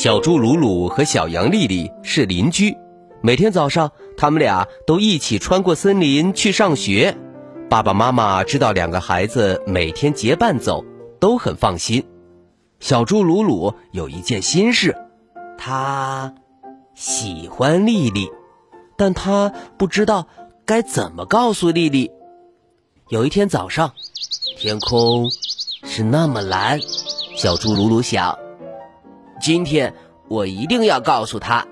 小猪鲁鲁和小羊丽丽是邻居，每天早上他们俩都一起穿过森林去上学。爸爸妈妈知道两个孩子每天结伴走，都很放心。小猪鲁鲁有一件心事，他喜欢丽丽，但他不知道该怎么告诉丽丽。有一天早上，天空是那么蓝，小猪鲁鲁想。今天我一定要告诉他。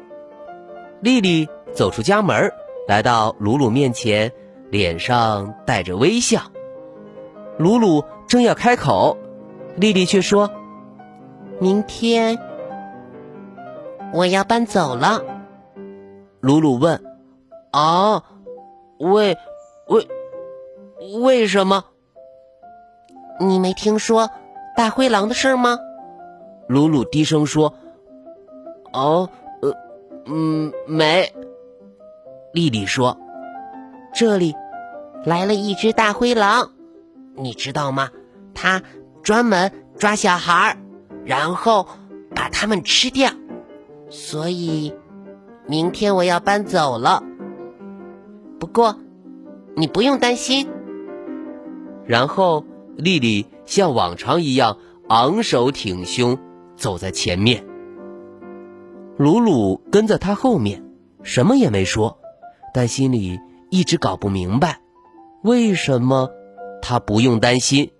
丽丽走出家门，来到鲁鲁面前，脸上带着微笑。鲁鲁正要开口，丽丽却说：“明天我要搬走了。”鲁鲁问：“啊，为为为什么？你没听说大灰狼的事吗？”鲁鲁低声说：“哦，呃，嗯，没。”丽丽说：“这里来了一只大灰狼，你知道吗？它专门抓小孩，然后把他们吃掉。所以明天我要搬走了。不过你不用担心。”然后丽丽像往常一样昂首挺胸。走在前面，鲁鲁跟在他后面，什么也没说，但心里一直搞不明白，为什么他不用担心。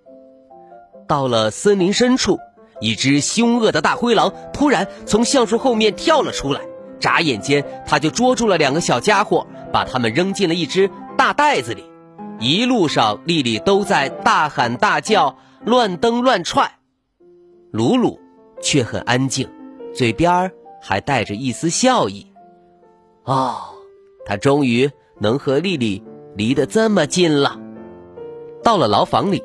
到了森林深处，一只凶恶的大灰狼突然从橡树后面跳了出来，眨眼间他就捉住了两个小家伙，把他们扔进了一只大袋子里。一路上，丽丽都在大喊大叫，乱蹬乱踹，鲁鲁。却很安静，嘴边儿还带着一丝笑意。哦，他终于能和丽丽离得这么近了。到了牢房里，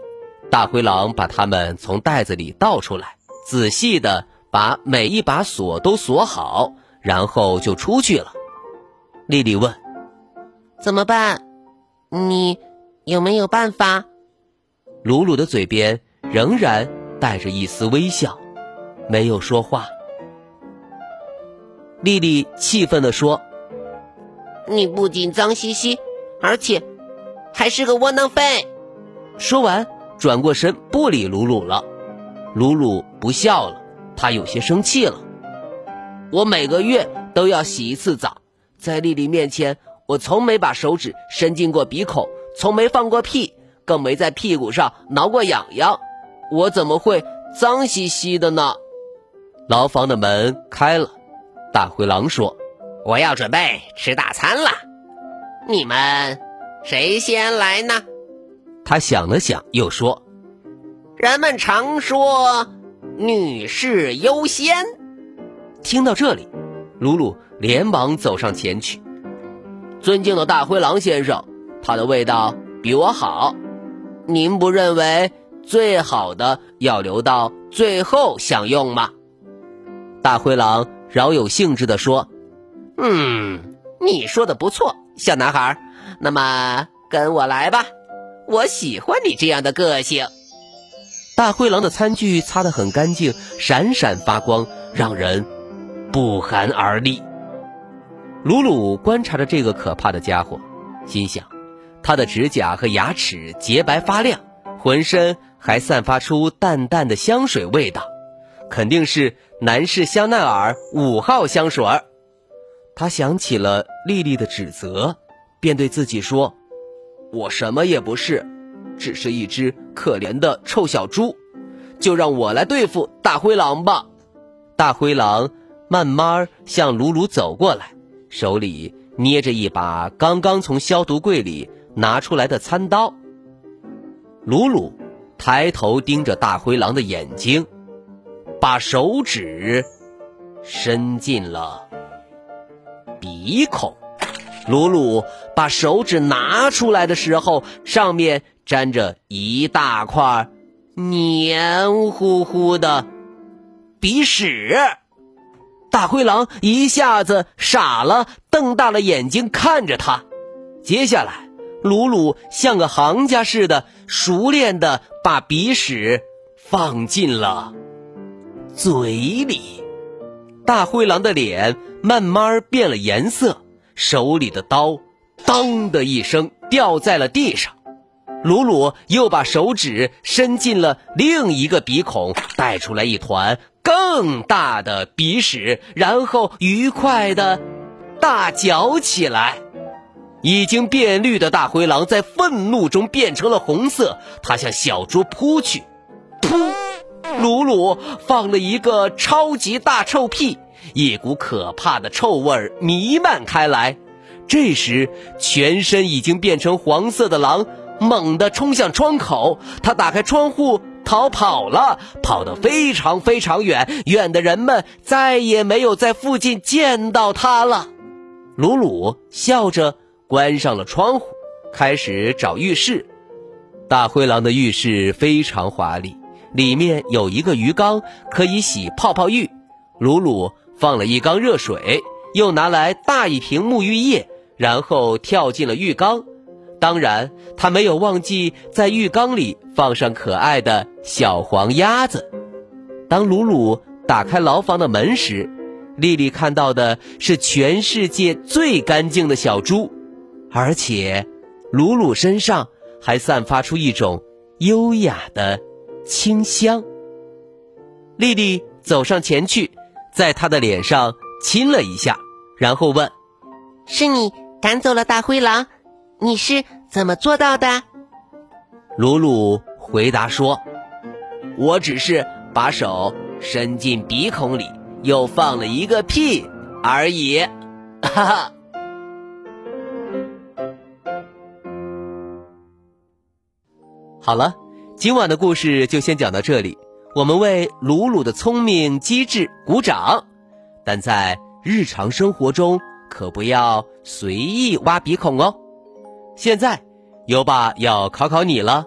大灰狼把他们从袋子里倒出来，仔细的把每一把锁都锁好，然后就出去了。丽丽问：“怎么办？你有没有办法？”鲁鲁的嘴边仍然带着一丝微笑。没有说话，丽丽气愤地说：“你不仅脏兮兮，而且还是个窝囊废。”说完，转过身不理鲁鲁了。鲁鲁不笑了，他有些生气了。我每个月都要洗一次澡，在丽丽面前，我从没把手指伸进过鼻孔，从没放过屁，更没在屁股上挠过痒痒。我怎么会脏兮兮的呢？牢房的门开了，大灰狼说：“我要准备吃大餐了，你们谁先来呢？”他想了想，又说：“人们常说女士优先。”听到这里，鲁鲁连忙走上前去：“尊敬的大灰狼先生，它的味道比我好，您不认为最好的要留到最后享用吗？”大灰狼饶有兴致地说：“嗯，你说的不错，小男孩。那么跟我来吧，我喜欢你这样的个性。”大灰狼的餐具擦得很干净，闪闪发光，让人不寒而栗。鲁鲁观察着这个可怕的家伙，心想：他的指甲和牙齿洁白发亮，浑身还散发出淡淡的香水味道。肯定是男士香奈儿五号香水。他想起了丽丽的指责，便对自己说：“我什么也不是，只是一只可怜的臭小猪。就让我来对付大灰狼吧。”大灰狼慢慢向鲁鲁走过来，手里捏着一把刚刚从消毒柜里拿出来的餐刀。鲁鲁。抬头盯着大灰狼的眼睛，把手指伸进了鼻孔。鲁鲁把手指拿出来的时候，上面粘着一大块黏糊糊的鼻屎。大灰狼一下子傻了，瞪大了眼睛看着他。接下来，鲁鲁像个行家似的，熟练的把鼻屎放进了嘴里。大灰狼的脸慢慢变了颜色，手里的刀“当”的一声掉在了地上。鲁鲁又把手指伸进了另一个鼻孔，带出来一团更大的鼻屎，然后愉快的大嚼起来。已经变绿的大灰狼在愤怒中变成了红色，它向小猪扑去，噗！鲁鲁放了一个超级大臭屁，一股可怕的臭味弥漫开来。这时，全身已经变成黄色的狼猛地冲向窗口，他打开窗户逃跑了，跑得非常非常远，远的人们再也没有在附近见到他了。鲁鲁笑着。关上了窗户，开始找浴室。大灰狼的浴室非常华丽，里面有一个鱼缸，可以洗泡泡浴。鲁鲁放了一缸热水，又拿来大一瓶沐浴液，然后跳进了浴缸。当然，他没有忘记在浴缸里放上可爱的小黄鸭子。当鲁鲁打开牢房的门时，丽丽看到的是全世界最干净的小猪。而且，鲁鲁身上还散发出一种优雅的清香。丽丽走上前去，在他的脸上亲了一下，然后问：“是你赶走了大灰狼？你是怎么做到的？”鲁鲁回答说：“我只是把手伸进鼻孔里，又放了一个屁而已。” 哈哈。好了，今晚的故事就先讲到这里。我们为鲁鲁的聪明机智鼓掌，但在日常生活中可不要随意挖鼻孔哦。现在，优爸要考考你了：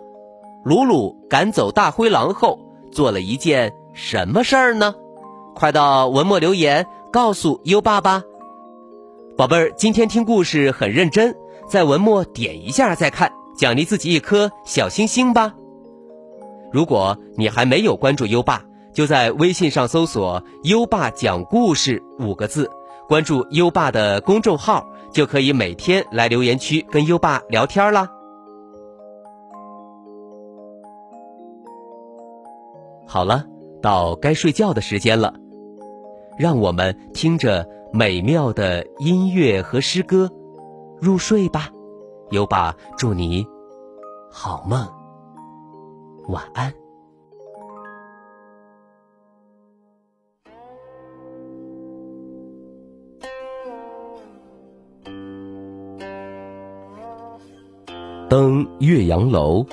鲁鲁赶走大灰狼后做了一件什么事儿呢？快到文末留言告诉优爸吧。宝贝儿，今天听故事很认真，在文末点一下再看。奖励自己一颗小星星吧！如果你还没有关注优爸，就在微信上搜索“优爸讲故事”五个字，关注优爸的公众号，就可以每天来留言区跟优爸聊天啦。好了，到该睡觉的时间了，让我们听着美妙的音乐和诗歌入睡吧。优爸，祝你好梦，晚安。登岳阳楼，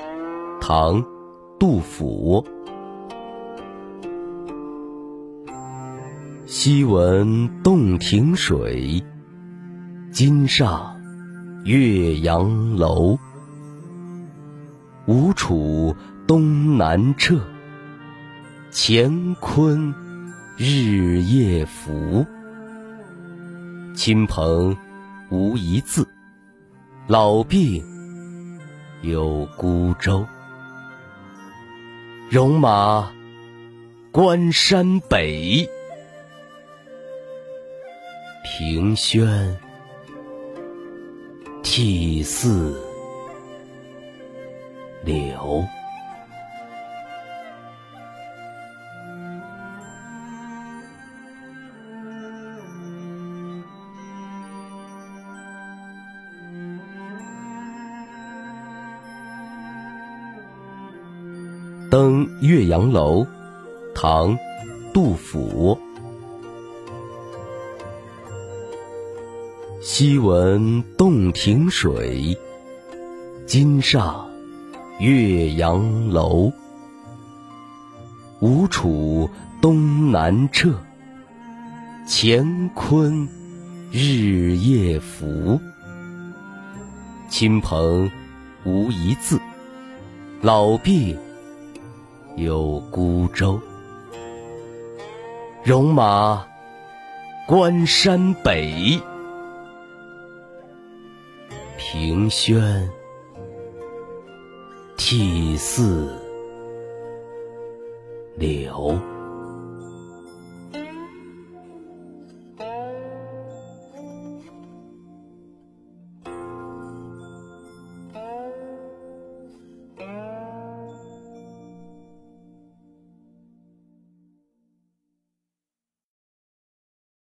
唐·杜甫。昔闻洞庭水，今上。岳阳楼，吴楚东南坼，乾坤日夜浮。亲朋无一字，老病有孤舟。戎马关山北，凭轩。涕泗流。登岳阳楼，唐·杜甫。昔闻洞庭水，今上岳阳楼。吴楚东南坼，乾坤日夜浮。亲朋无一字，老病有孤舟。戎马关山北，凭轩涕泗流。